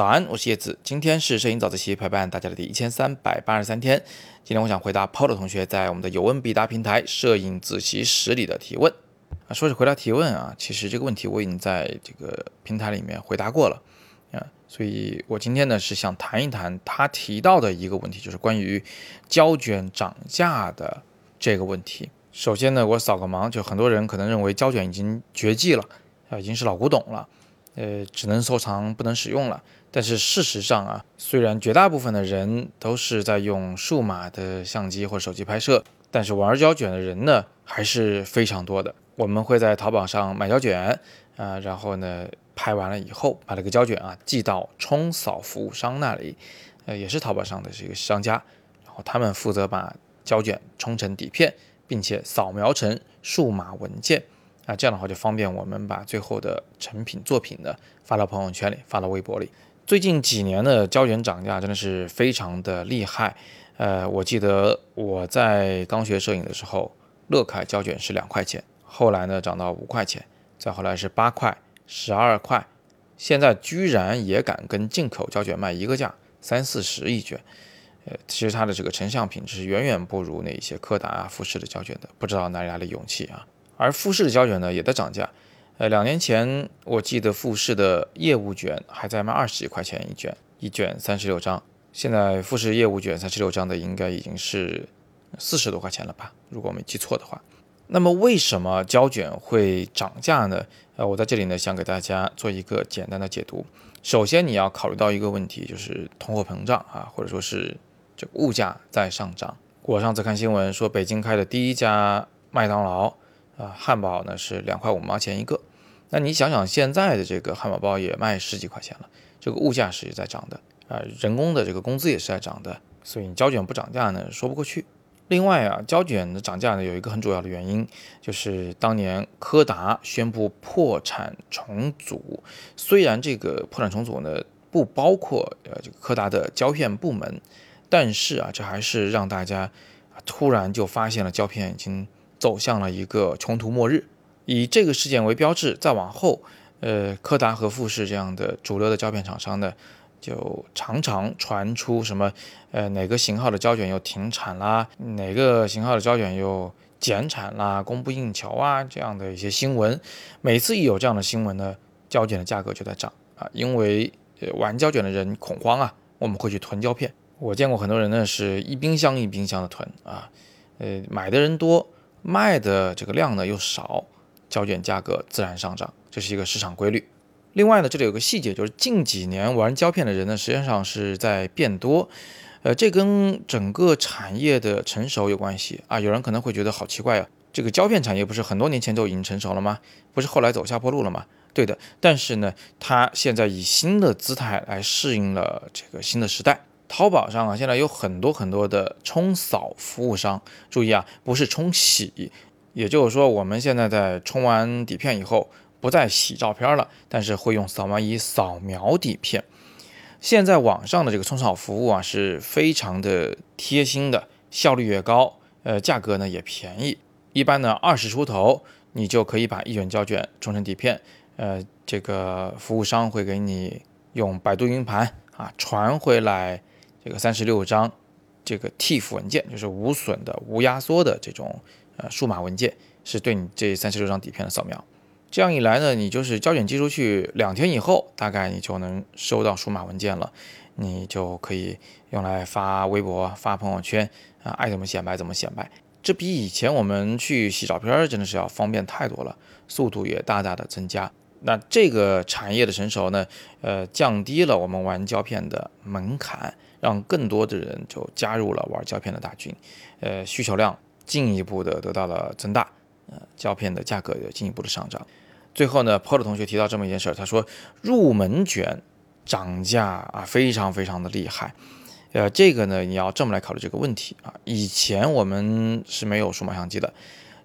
早安，我是叶子。今天是摄影早自习陪伴大家的第一千三百八十三天。今天我想回答 Paul 同学在我们的有问必答平台摄影自习室里的提问。啊，说是回答提问啊，其实这个问题我已经在这个平台里面回答过了啊，所以我今天呢是想谈一谈他提到的一个问题，就是关于胶卷涨价的这个问题。首先呢，我扫个盲，就很多人可能认为胶卷已经绝迹了啊，已经是老古董了，呃，只能收藏不能使用了。但是事实上啊，虽然绝大部分的人都是在用数码的相机或手机拍摄，但是玩胶卷的人呢还是非常多的。我们会在淘宝上买胶卷啊，然后呢拍完了以后，把这个胶卷啊寄到冲扫服务商那里，呃，也是淘宝上的这个商家，然后他们负责把胶卷冲成底片，并且扫描成数码文件。那，这样的话就方便我们把最后的成品作品呢发到朋友圈里，发到微博里。最近几年的胶卷涨价真的是非常的厉害，呃，我记得我在刚学摄影的时候，乐凯胶卷是两块钱，后来呢涨到五块钱，再后来是八块、十二块，现在居然也敢跟进口胶卷卖一个价，三四十一卷，呃，其实它的这个成像品质是远远不如那些柯达啊、富士的胶卷的，不知道哪里来的勇气啊。而富士的胶卷呢也在涨价。呃，两年前我记得富士的业务卷还在卖二十几块钱一卷，一卷三十六张。现在富士业务卷三十六张的应该已经是四十多块钱了吧？如果我没记错的话。那么为什么胶卷会涨价呢？呃，我在这里呢想给大家做一个简单的解读。首先你要考虑到一个问题，就是通货膨胀啊，或者说是这个物价在上涨。我上次看新闻说，北京开的第一家麦当劳啊，汉堡呢是两块五毛钱一个。那你想想，现在的这个汉堡包也卖十几块钱了，这个物价是在涨的啊，人工的这个工资也是在涨的，所以你胶卷不涨价呢，说不过去。另外啊，胶卷的涨价呢，有一个很主要的原因，就是当年柯达宣布破产重组，虽然这个破产重组呢不包括呃这个柯达的胶片部门，但是啊，这还是让大家突然就发现了胶片已经走向了一个穷途末日。以这个事件为标志，再往后，呃，柯达和富士这样的主流的胶片厂商呢，就常常传出什么，呃，哪个型号的胶卷又停产啦，哪个型号的胶卷又减产啦，供不应求啊，这样的一些新闻。每次一有这样的新闻呢，胶卷的价格就在涨啊，因为玩胶卷的人恐慌啊，我们会去囤胶片。我见过很多人呢，是一冰箱一冰箱的囤啊，呃，买的人多，卖的这个量呢又少。胶卷价格自然上涨，这是一个市场规律。另外呢，这里有个细节，就是近几年玩胶片的人呢，实际上是在变多。呃，这跟整个产业的成熟有关系啊。有人可能会觉得好奇怪啊，这个胶片产业不是很多年前就已经成熟了吗？不是后来走下坡路了吗？对的。但是呢，它现在以新的姿态来适应了这个新的时代。淘宝上啊，现在有很多很多的冲扫服务商，注意啊，不是冲洗。也就是说，我们现在在冲完底片以后，不再洗照片了，但是会用扫描仪扫描底片。现在网上的这个冲扫服务啊，是非常的贴心的，效率也高，呃，价格呢也便宜。一般呢二十出头，你就可以把一卷胶卷冲成底片。呃，这个服务商会给你用百度云盘啊传回来这个三十六张这个 TIFF 文件，就是无损的、无压缩的这种。呃，数码文件是对你这三十六张底片的扫描，这样一来呢，你就是胶卷寄出去两天以后，大概你就能收到数码文件了，你就可以用来发微博、发朋友圈啊，爱怎么显摆怎么显摆。这比以前我们去洗照片真的是要方便太多了，速度也大大的增加。那这个产业的成熟呢，呃，降低了我们玩胶片的门槛，让更多的人就加入了玩胶片的大军，呃，需求量。进一步的得到了增大，呃，胶片的价格也进一步的上涨。最后呢，Paul 同学提到这么一件事儿，他说入门卷涨价啊，非常非常的厉害。呃，这个呢，你要这么来考虑这个问题啊。以前我们是没有数码相机的，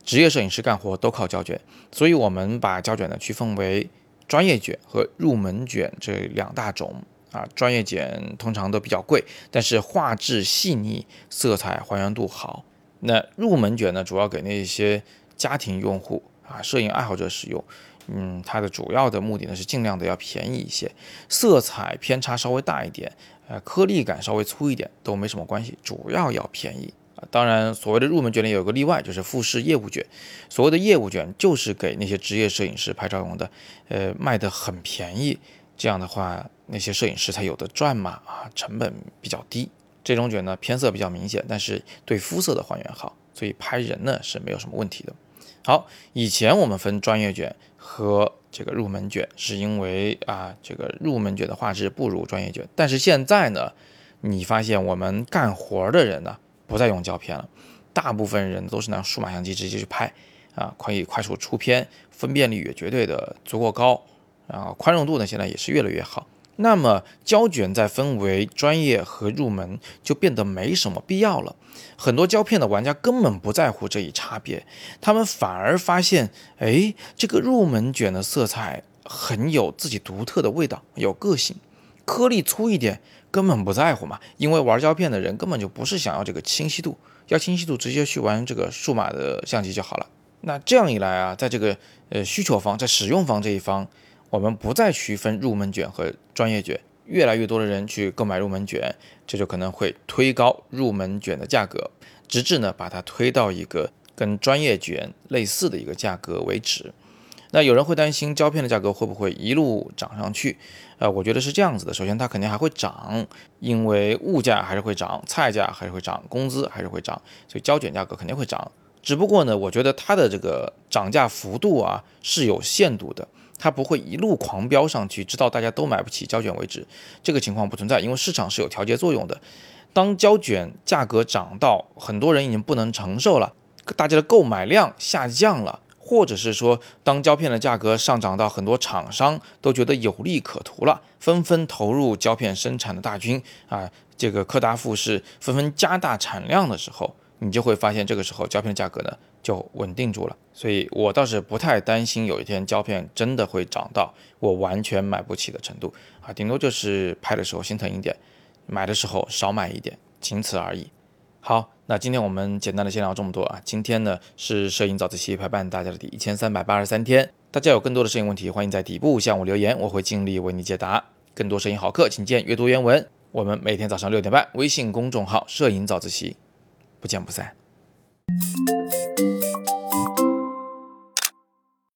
职业摄影师干活都靠胶卷，所以我们把胶卷呢区分为专业卷和入门卷这两大种啊。专业卷通常都比较贵，但是画质细腻，色彩还原度好。那入门卷呢，主要给那些家庭用户啊，摄影爱好者使用，嗯，它的主要的目的呢是尽量的要便宜一些，色彩偏差稍微大一点，呃，颗粒感稍微粗一点都没什么关系，主要要便宜啊。当然，所谓的入门卷里有个例外，就是富士业务卷。所谓的业务卷就是给那些职业摄影师拍照用的，呃，卖的很便宜，这样的话那些摄影师才有的赚嘛啊，成本比较低。这种卷呢偏色比较明显，但是对肤色的还原好，所以拍人呢是没有什么问题的。好，以前我们分专业卷和这个入门卷，是因为啊，这个入门卷的画质不如专业卷。但是现在呢，你发现我们干活的人呢，不再用胶片了，大部分人都是拿数码相机直接去拍，啊，可以快速出片，分辨率也绝对的足够高，然后宽容度呢，现在也是越来越好。那么胶卷再分为专业和入门，就变得没什么必要了。很多胶片的玩家根本不在乎这一差别，他们反而发现，哎，这个入门卷的色彩很有自己独特的味道，有个性，颗粒粗一点根本不在乎嘛，因为玩胶片的人根本就不是想要这个清晰度，要清晰度直接去玩这个数码的相机就好了。那这样一来啊，在这个呃需求方，在使用方这一方。我们不再区分入门卷和专业卷，越来越多的人去购买入门卷，这就可能会推高入门卷的价格，直至呢把它推到一个跟专业卷类似的一个价格为止。那有人会担心胶片的价格会不会一路涨上去？呃，我觉得是这样子的。首先，它肯定还会涨，因为物价还是会涨，菜价还是会涨，工资还是会涨，所以胶卷价格肯定会涨。只不过呢，我觉得它的这个涨价幅度啊是有限度的。它不会一路狂飙上去，直到大家都买不起胶卷为止。这个情况不存在，因为市场是有调节作用的。当胶卷价格涨到很多人已经不能承受了，大家的购买量下降了，或者是说当胶片的价格上涨到很多厂商都觉得有利可图了，纷纷投入胶片生产的大军啊，这个柯达、富士纷纷加大产量的时候。你就会发现，这个时候胶片的价格呢就稳定住了，所以我倒是不太担心有一天胶片真的会涨到我完全买不起的程度啊，顶多就是拍的时候心疼一点，买的时候少买一点，仅此而已。好，那今天我们简单的先聊这么多啊。今天呢是摄影早自习陪伴大家的第一千三百八十三天，大家有更多的摄影问题，欢迎在底部向我留言，我会尽力为你解答。更多摄影好课，请见阅读原文。我们每天早上六点半，微信公众号“摄影早自习”。不见不散。